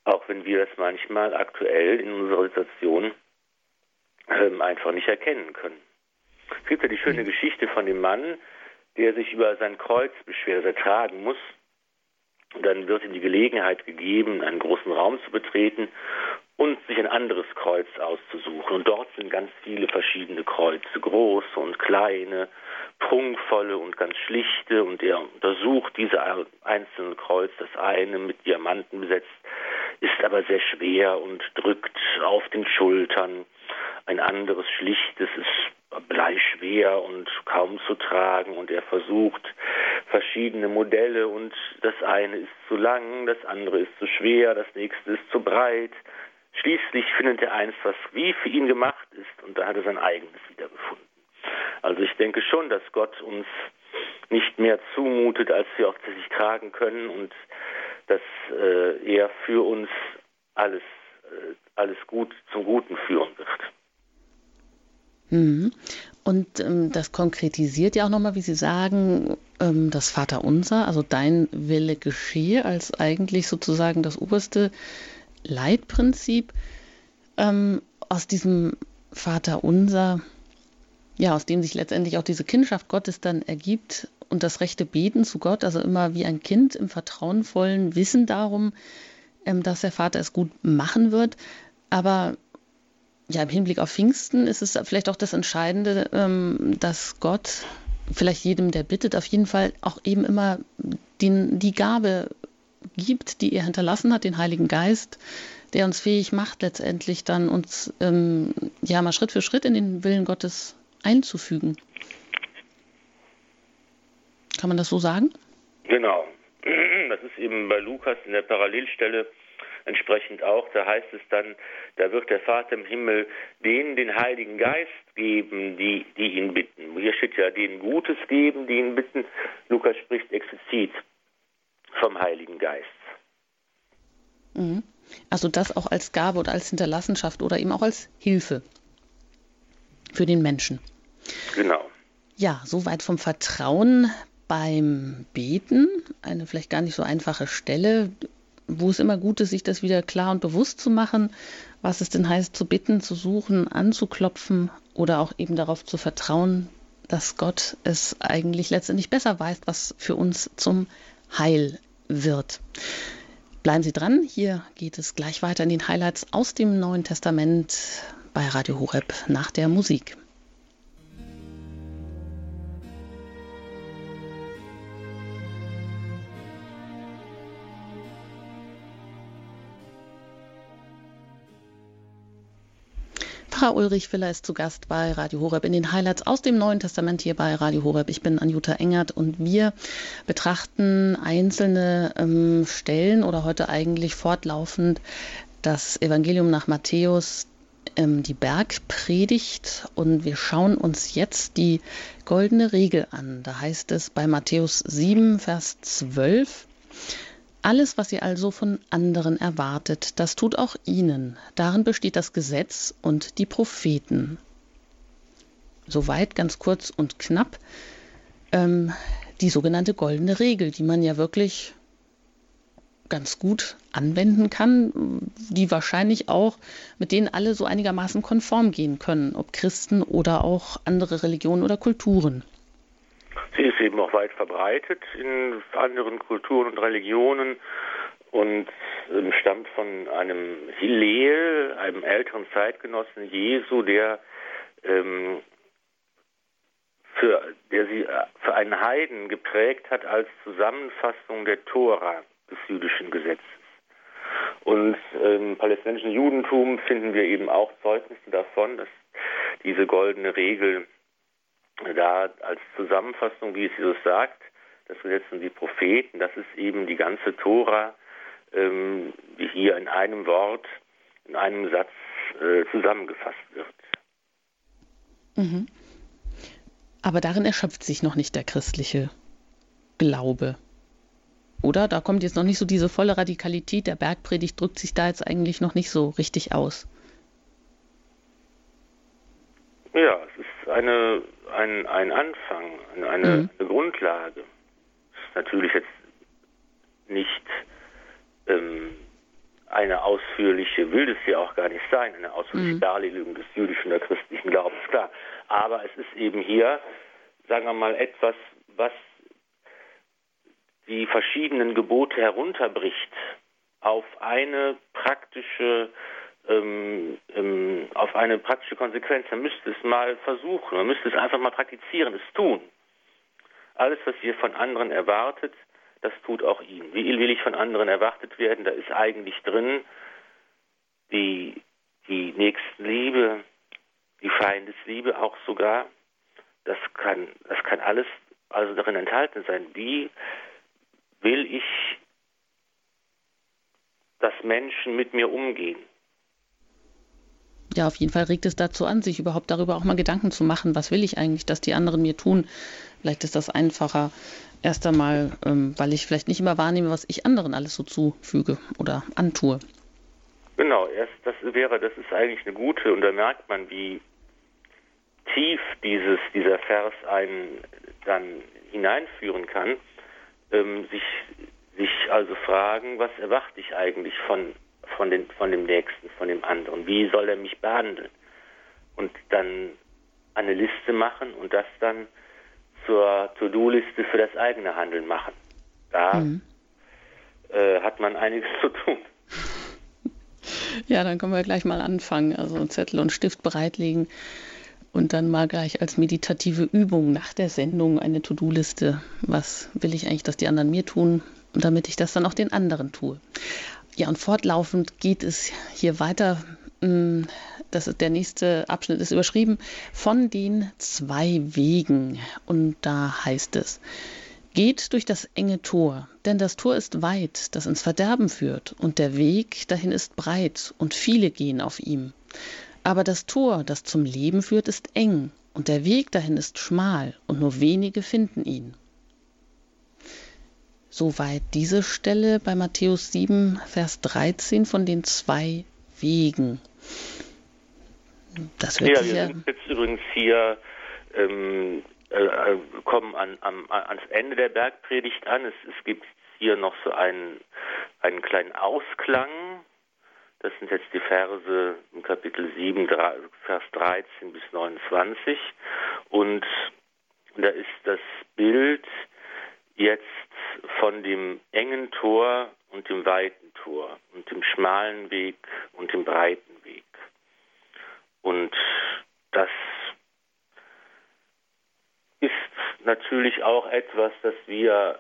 auch wenn wir das manchmal aktuell in unserer Situation ähm, einfach nicht erkennen können. Es gibt ja die schöne Geschichte von dem Mann, der sich über sein Kreuz beschwert, das er tragen muss. Und dann wird ihm die Gelegenheit gegeben, einen großen Raum zu betreten und sich ein anderes Kreuz auszusuchen. Und dort sind ganz viele verschiedene Kreuze, große und kleine, prunkvolle und ganz schlichte. Und er untersucht diese einzelnen Kreuz, das eine mit Diamanten besetzt, ist aber sehr schwer und drückt auf den Schultern. Ein anderes schlichtes ist bleischwer und kaum zu tragen und er versucht verschiedene Modelle und das eine ist zu lang, das andere ist zu schwer, das nächste ist zu breit. Schließlich findet er eins, was wie für ihn gemacht ist und da hat er sein eigenes wiedergefunden. Also ich denke schon, dass Gott uns nicht mehr zumutet, als wir auch tatsächlich tragen können und dass äh, er für uns alles, äh, alles gut zum Guten führen wird. Mhm. Und ähm, das konkretisiert ja auch nochmal, wie Sie sagen, ähm, das Vaterunser, also dein Wille geschehe, als eigentlich sozusagen das oberste Leitprinzip. Ähm, aus diesem Vaterunser, ja, aus dem sich letztendlich auch diese Kindschaft Gottes dann ergibt und das rechte Beten zu Gott, also immer wie ein Kind im vertrauenvollen Wissen darum, ähm, dass der Vater es gut machen wird. Aber ja, im Hinblick auf Pfingsten ist es vielleicht auch das Entscheidende, ähm, dass Gott vielleicht jedem, der bittet, auf jeden Fall auch eben immer den, die Gabe gibt, die er hinterlassen hat, den Heiligen Geist, der uns fähig macht, letztendlich dann uns ähm, ja mal Schritt für Schritt in den Willen Gottes einzufügen. Kann man das so sagen? Genau. Das ist eben bei Lukas in der Parallelstelle entsprechend auch. Da heißt es dann, da wird der Vater im Himmel denen den Heiligen Geist geben, die, die ihn bitten. Hier steht ja, denen Gutes geben, die ihn bitten. Lukas spricht explizit vom Heiligen Geist. Mhm. Also das auch als Gabe oder als Hinterlassenschaft oder eben auch als Hilfe für den Menschen. Genau. Ja, soweit vom Vertrauen beim Beten. Eine vielleicht gar nicht so einfache Stelle wo es immer gut ist, sich das wieder klar und bewusst zu machen, was es denn heißt, zu bitten, zu suchen, anzuklopfen oder auch eben darauf zu vertrauen, dass Gott es eigentlich letztendlich besser weiß, was für uns zum Heil wird. Bleiben Sie dran, hier geht es gleich weiter in den Highlights aus dem Neuen Testament bei Radio Horeb nach der Musik. Pfarrer Ulrich Willer ist zu Gast bei Radio Horeb in den Highlights aus dem Neuen Testament hier bei Radio Horeb. Ich bin Anjuta Engert und wir betrachten einzelne ähm, Stellen oder heute eigentlich fortlaufend das Evangelium nach Matthäus, ähm, die Bergpredigt und wir schauen uns jetzt die goldene Regel an. Da heißt es bei Matthäus 7, Vers 12, alles, was ihr also von anderen erwartet, das tut auch ihnen. Darin besteht das Gesetz und die Propheten. Soweit ganz kurz und knapp ähm, die sogenannte goldene Regel, die man ja wirklich ganz gut anwenden kann, die wahrscheinlich auch mit denen alle so einigermaßen konform gehen können, ob Christen oder auch andere Religionen oder Kulturen. Sie ist eben auch weit verbreitet in anderen Kulturen und Religionen und ähm, stammt von einem Hillel, einem älteren Zeitgenossen Jesu, der ähm, für, der sie äh, für einen Heiden geprägt hat als Zusammenfassung der Tora des jüdischen Gesetzes. Und im palästinensischen Judentum finden wir eben auch Zeugnisse davon, dass diese goldene Regel da als Zusammenfassung, wie es Jesus sagt, das Gesetz und die Propheten, das ist eben die ganze Tora, ähm, die hier in einem Wort, in einem Satz äh, zusammengefasst wird. Mhm. Aber darin erschöpft sich noch nicht der christliche Glaube. Oder? Da kommt jetzt noch nicht so diese volle Radikalität der Bergpredigt, drückt sich da jetzt eigentlich noch nicht so richtig aus. Ja, es ist eine ein, ein Anfang, eine, mhm. eine Grundlage. Das ist natürlich jetzt nicht ähm, eine ausführliche, will es ja auch gar nicht sein, eine ausführliche mhm. Darlegung des jüdischen oder christlichen Glaubens, klar. Aber es ist eben hier, sagen wir mal, etwas, was die verschiedenen Gebote herunterbricht auf eine praktische ähm, ähm, auf eine praktische Konsequenz. Man müsste es mal versuchen, man müsste es einfach mal praktizieren, es tun. Alles, was ihr von anderen erwartet, das tut auch ihn. Wie will ich von anderen erwartet werden? Da ist eigentlich drin die, die Nächstenliebe, die Feindesliebe auch sogar. Das kann, das kann alles also darin enthalten sein, wie will ich, dass Menschen mit mir umgehen. Ja, auf jeden Fall regt es dazu an, sich überhaupt darüber auch mal Gedanken zu machen, was will ich eigentlich, dass die anderen mir tun. Vielleicht ist das einfacher, erst einmal, ähm, weil ich vielleicht nicht immer wahrnehme, was ich anderen alles so zufüge oder antue. Genau, erst das wäre, das ist eigentlich eine gute und da merkt man, wie tief dieses, dieser Vers einen dann hineinführen kann, ähm, sich, sich also fragen, was erwarte ich eigentlich von, von, den, von dem Nächsten, von dem anderen, wie soll er mich behandeln? Und dann eine Liste machen und das dann zur To-Do-Liste für das eigene Handeln machen. Da mhm. äh, hat man einiges zu tun. Ja, dann können wir gleich mal anfangen. Also Zettel und Stift bereitlegen und dann mal gleich als meditative Übung nach der Sendung eine To-Do-Liste. Was will ich eigentlich, dass die anderen mir tun? Damit ich das dann auch den anderen tue. Ja, und fortlaufend geht es hier weiter. Mm, das ist der nächste Abschnitt ist überschrieben von den zwei Wegen. Und da heißt es, Geht durch das enge Tor, denn das Tor ist weit, das ins Verderben führt, und der Weg dahin ist breit, und viele gehen auf ihm. Aber das Tor, das zum Leben führt, ist eng, und der Weg dahin ist schmal, und nur wenige finden ihn. Soweit diese Stelle bei Matthäus 7, Vers 13 von den zwei Wegen. Das wird ja, wir sind jetzt übrigens hier ähm, äh, kommen an, am, ans Ende der Bergpredigt an. Es, es gibt hier noch so einen, einen kleinen Ausklang. Das sind jetzt die Verse im Kapitel 7, Vers 13 bis 29. Und da ist das Bild jetzt von dem engen Tor und dem weiten Tor und dem schmalen Weg und dem breiten Weg. Und das ist natürlich auch etwas, das wir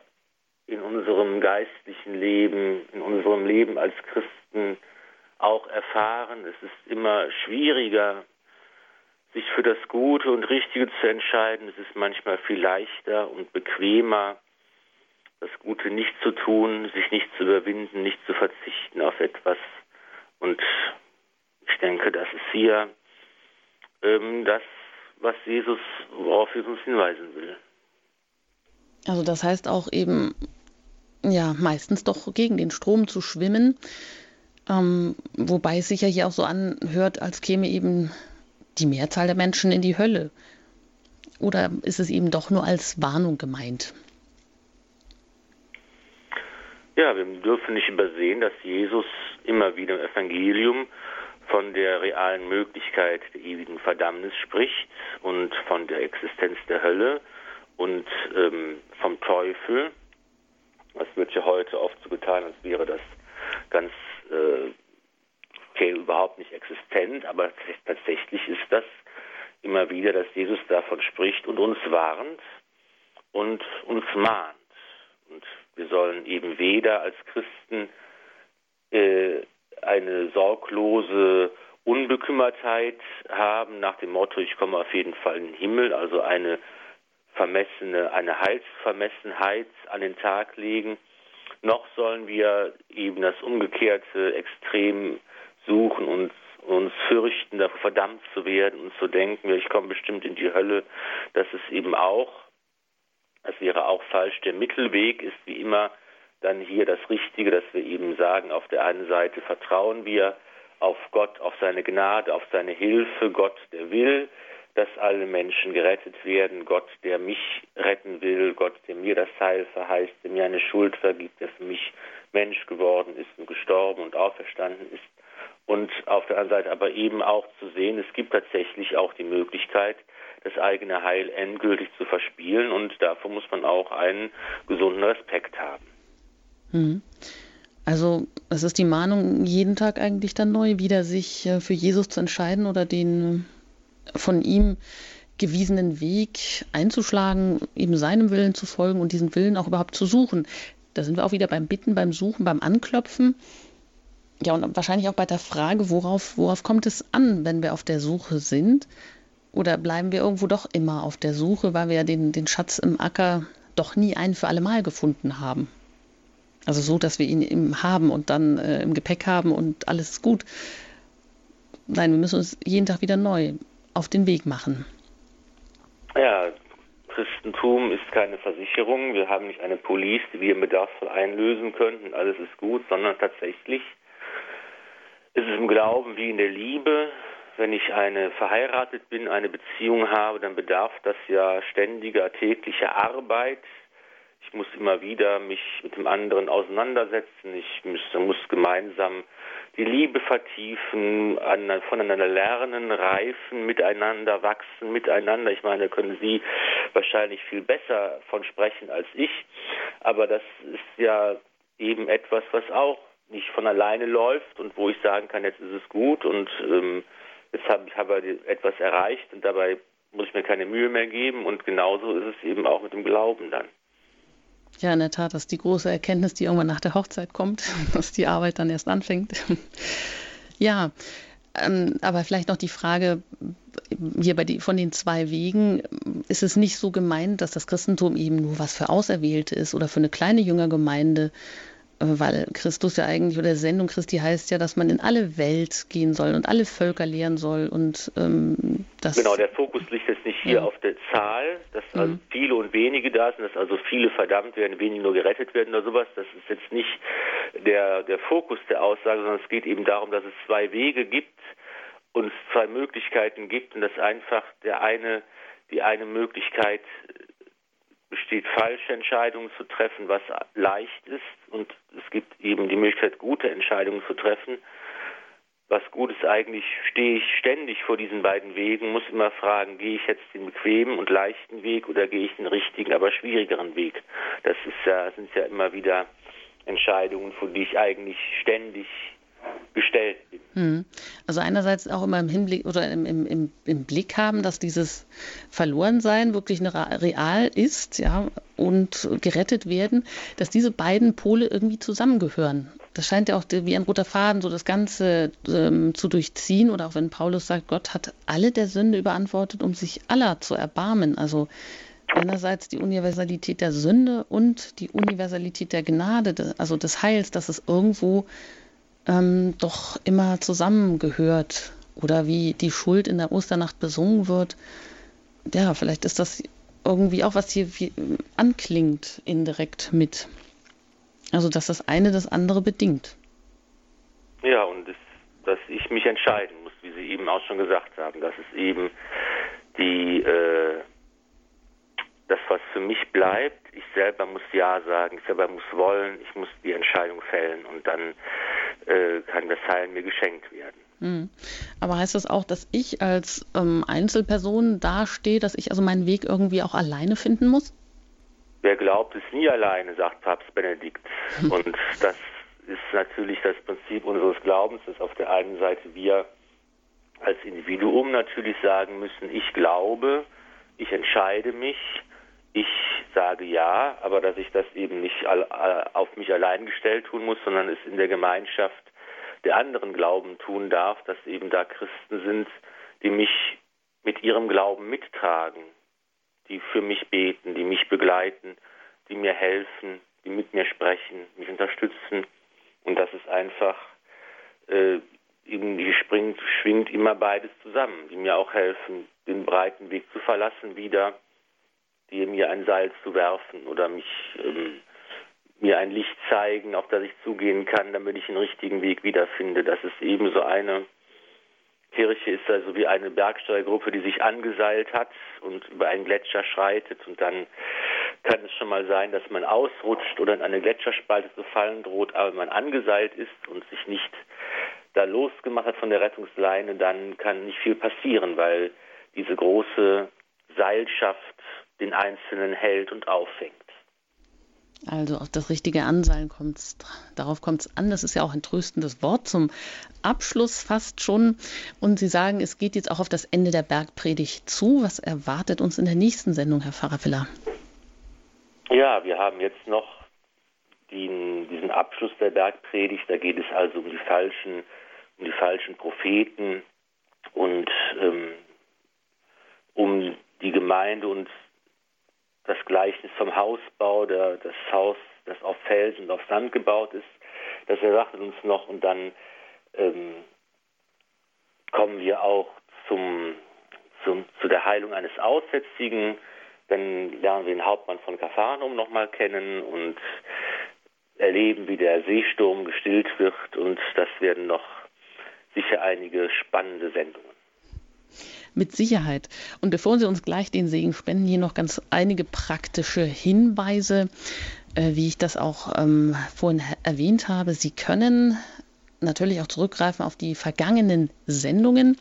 in unserem geistlichen Leben, in unserem Leben als Christen auch erfahren. Es ist immer schwieriger, sich für das Gute und Richtige zu entscheiden. Es ist manchmal viel leichter und bequemer, das Gute nicht zu tun, sich nicht zu überwinden, nicht zu verzichten auf etwas. Und ich denke, das ist hier ähm, das was Jesus, worauf Jesus uns hinweisen will. Also das heißt auch eben, ja, meistens doch gegen den Strom zu schwimmen, ähm, wobei es sich ja hier auch so anhört, als käme eben die Mehrzahl der Menschen in die Hölle. Oder ist es eben doch nur als Warnung gemeint? Ja, wir dürfen nicht übersehen, dass Jesus immer wieder im Evangelium von der realen Möglichkeit der ewigen Verdammnis spricht und von der Existenz der Hölle und ähm, vom Teufel. Das wird ja heute oft so getan, als wäre das ganz äh, okay, überhaupt nicht existent, aber tatsächlich ist das immer wieder, dass Jesus davon spricht und uns warnt und uns mahnt. Und wir sollen eben weder als Christen äh, eine sorglose Unbekümmertheit haben nach dem Motto, ich komme auf jeden Fall in den Himmel, also eine vermessene, eine Heilsvermessenheit an den Tag legen. Noch sollen wir eben das umgekehrte Extrem suchen und uns fürchten, davor verdammt zu werden und zu denken, ich komme bestimmt in die Hölle. Das ist eben auch, das wäre auch falsch. Der Mittelweg ist wie immer dann hier das Richtige, dass wir eben sagen, auf der einen Seite vertrauen wir auf Gott, auf seine Gnade, auf seine Hilfe, Gott, der will, dass alle Menschen gerettet werden, Gott, der mich retten will, Gott, der mir das Heil verheißt, der mir eine Schuld vergibt, der für mich Mensch geworden ist und gestorben und auferstanden ist. Und auf der anderen Seite aber eben auch zu sehen, es gibt tatsächlich auch die Möglichkeit, das eigene Heil endgültig zu verspielen und davor muss man auch einen gesunden Respekt haben. Mhm. Also es ist die Mahnung, jeden Tag eigentlich dann neu wieder sich äh, für Jesus zu entscheiden oder den äh, von ihm gewiesenen Weg einzuschlagen, eben seinem Willen zu folgen und diesen Willen auch überhaupt zu suchen. Da sind wir auch wieder beim Bitten, beim Suchen, beim Anklopfen. Ja, und wahrscheinlich auch bei der Frage, worauf, worauf kommt es an, wenn wir auf der Suche sind? Oder bleiben wir irgendwo doch immer auf der Suche, weil wir ja den, den Schatz im Acker doch nie ein für alle Mal gefunden haben? Also so, dass wir ihn im haben und dann äh, im Gepäck haben und alles ist gut. Nein, wir müssen uns jeden Tag wieder neu auf den Weg machen. Ja, Christentum ist keine Versicherung. Wir haben nicht eine Police, die wir im Bedarfsfall einlösen könnten. Alles ist gut, sondern tatsächlich ist es im Glauben wie in der Liebe. Wenn ich eine verheiratet bin, eine Beziehung habe, dann bedarf das ja ständiger täglicher Arbeit. Ich muss immer wieder mich mit dem anderen auseinandersetzen. Ich muss, muss gemeinsam die Liebe vertiefen, an, voneinander lernen, reifen, miteinander wachsen, miteinander. Ich meine, da können Sie wahrscheinlich viel besser von sprechen als ich. Aber das ist ja eben etwas, was auch nicht von alleine läuft und wo ich sagen kann, jetzt ist es gut und ähm, jetzt habe ich etwas erreicht und dabei muss ich mir keine Mühe mehr geben und genauso ist es eben auch mit dem Glauben dann. Ja, in der Tat, das ist die große Erkenntnis, die irgendwann nach der Hochzeit kommt, dass die Arbeit dann erst anfängt. ja, ähm, aber vielleicht noch die Frage, hier bei die, von den zwei Wegen, ist es nicht so gemeint, dass das Christentum eben nur was für Auserwählte ist oder für eine kleine Jüngergemeinde, weil Christus ja eigentlich oder Sendung Christi heißt ja, dass man in alle Welt gehen soll und alle Völker lehren soll und ähm, das genau der Fokus liegt jetzt nicht hier ja. auf der Zahl, dass mhm. also viele und wenige da sind, dass also viele verdammt werden, wenige nur gerettet werden oder sowas. Das ist jetzt nicht der der Fokus der Aussage, sondern es geht eben darum, dass es zwei Wege gibt und es zwei Möglichkeiten gibt und dass einfach der eine die eine Möglichkeit besteht, falsche Entscheidungen zu treffen, was leicht ist. Und es gibt eben die Möglichkeit, gute Entscheidungen zu treffen. Was gut ist eigentlich, stehe ich ständig vor diesen beiden Wegen, muss immer fragen, gehe ich jetzt den bequemen und leichten Weg oder gehe ich den richtigen, aber schwierigeren Weg? Das ist ja, sind ja immer wieder Entscheidungen, vor die ich eigentlich ständig gestellt. Hm. Also einerseits auch immer im Hinblick oder im, im, im Blick haben, dass dieses Verlorensein wirklich eine real ist, ja, und gerettet werden, dass diese beiden Pole irgendwie zusammengehören. Das scheint ja auch wie ein roter Faden so das Ganze ähm, zu durchziehen. Oder auch wenn Paulus sagt, Gott hat alle der Sünde überantwortet, um sich aller zu erbarmen. Also einerseits die Universalität der Sünde und die Universalität der Gnade, also des Heils, dass es irgendwo ähm, doch immer zusammengehört oder wie die Schuld in der Osternacht besungen wird. Ja, vielleicht ist das irgendwie auch, was hier anklingt, indirekt mit. Also, dass das eine das andere bedingt. Ja, und das, dass ich mich entscheiden muss, wie Sie eben auch schon gesagt haben, dass es eben die, äh, das, was für mich bleibt, ich selber muss Ja sagen, ich selber muss wollen, ich muss die Entscheidung fällen und dann äh, kann das Heilen mir geschenkt werden. Mhm. Aber heißt das auch, dass ich als ähm, Einzelperson dastehe, dass ich also meinen Weg irgendwie auch alleine finden muss? Wer glaubt, ist nie alleine, sagt Papst Benedikt. Und das ist natürlich das Prinzip unseres Glaubens, dass auf der einen Seite wir als Individuum natürlich sagen müssen, ich glaube, ich entscheide mich, ich sage ja, aber dass ich das eben nicht auf mich allein gestellt tun muss, sondern es in der Gemeinschaft der anderen Glauben tun darf, dass eben da Christen sind, die mich mit ihrem Glauben mittragen, die für mich beten, die mich begleiten, die mir helfen, die mit mir sprechen, mich unterstützen. Und das ist einfach, äh, irgendwie springt, schwingt immer beides zusammen, die mir auch helfen, den breiten Weg zu verlassen wieder die mir ein Seil zu werfen oder mich ähm, mir ein Licht zeigen, auf das ich zugehen kann, damit ich den richtigen Weg wiederfinde. Das ist eben so eine Kirche ist also wie eine Bergsteigergruppe, die sich angeseilt hat und über einen Gletscher schreitet und dann kann es schon mal sein, dass man ausrutscht oder in eine Gletscherspalte zu fallen droht, aber wenn man angeseilt ist und sich nicht da losgemacht hat von der Rettungsleine, dann kann nicht viel passieren, weil diese große Seilschaft den Einzelnen hält und auffängt. Also auf das richtige Anseilen kommt's, darauf kommt es an. Das ist ja auch ein tröstendes Wort zum Abschluss fast schon. Und Sie sagen, es geht jetzt auch auf das Ende der Bergpredigt zu. Was erwartet uns in der nächsten Sendung, Herr Pfarrer Filler? Ja, wir haben jetzt noch den, diesen Abschluss der Bergpredigt. Da geht es also um die falschen, um die falschen Propheten und ähm, um die Gemeinde und das Gleichnis vom Hausbau, der, das Haus, das auf Felsen und auf Sand gebaut ist, das erwartet uns noch und dann ähm, kommen wir auch zum, zum, zu der Heilung eines Aussätzigen. Dann lernen wir den Hauptmann von Kapharnaum nochmal kennen und erleben, wie der Seesturm gestillt wird. Und das werden noch sicher einige spannende Sendungen. Mit Sicherheit. Und bevor Sie uns gleich den Segen spenden, hier noch ganz einige praktische Hinweise, äh, wie ich das auch ähm, vorhin erwähnt habe. Sie können natürlich auch zurückgreifen auf die vergangenen Sendungen.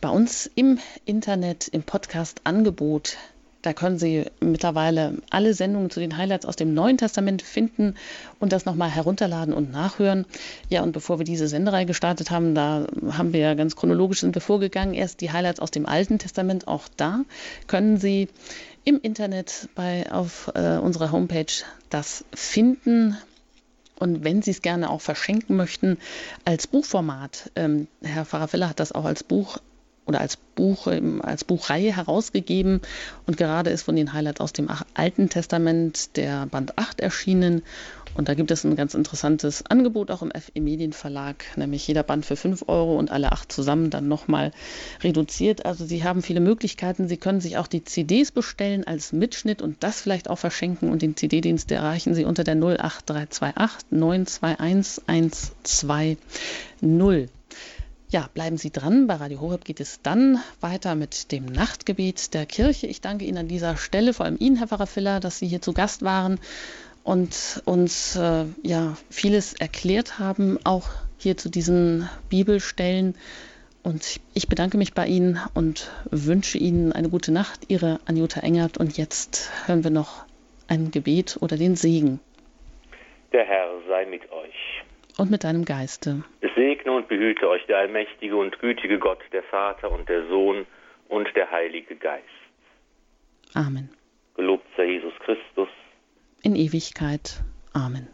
Bei uns im Internet, im Podcast-Angebot da können Sie mittlerweile alle Sendungen zu den Highlights aus dem Neuen Testament finden und das nochmal herunterladen und nachhören. Ja, und bevor wir diese Sendereihe gestartet haben, da haben wir ja ganz chronologisch sind wir vorgegangen. Erst die Highlights aus dem Alten Testament. Auch da können Sie im Internet bei, auf äh, unserer Homepage das finden. Und wenn Sie es gerne auch verschenken möchten, als Buchformat, ähm, Herr Pfarrer hat das auch als Buch oder als Buch, als Buchreihe herausgegeben und gerade ist von den Highlights aus dem Alten Testament der Band 8 erschienen und da gibt es ein ganz interessantes Angebot auch im FE Medienverlag, nämlich jeder Band für 5 Euro und alle acht zusammen dann nochmal reduziert. Also Sie haben viele Möglichkeiten. Sie können sich auch die CDs bestellen als Mitschnitt und das vielleicht auch verschenken und den CD-Dienst erreichen Sie unter der 08328 921 120. Ja, bleiben Sie dran. Bei Radio Horeb geht es dann weiter mit dem Nachtgebet der Kirche. Ich danke Ihnen an dieser Stelle, vor allem Ihnen, Herr Pfarrer Filler, dass Sie hier zu Gast waren und uns äh, ja vieles erklärt haben, auch hier zu diesen Bibelstellen. Und ich bedanke mich bei Ihnen und wünsche Ihnen eine gute Nacht. Ihre Anjuta Engert. Und jetzt hören wir noch ein Gebet oder den Segen. Der Herr sei mit euch und mit deinem Geiste. Es segne und behüte euch der allmächtige und gütige Gott, der Vater und der Sohn und der Heilige Geist. Amen. Gelobt sei Jesus Christus. In Ewigkeit. Amen.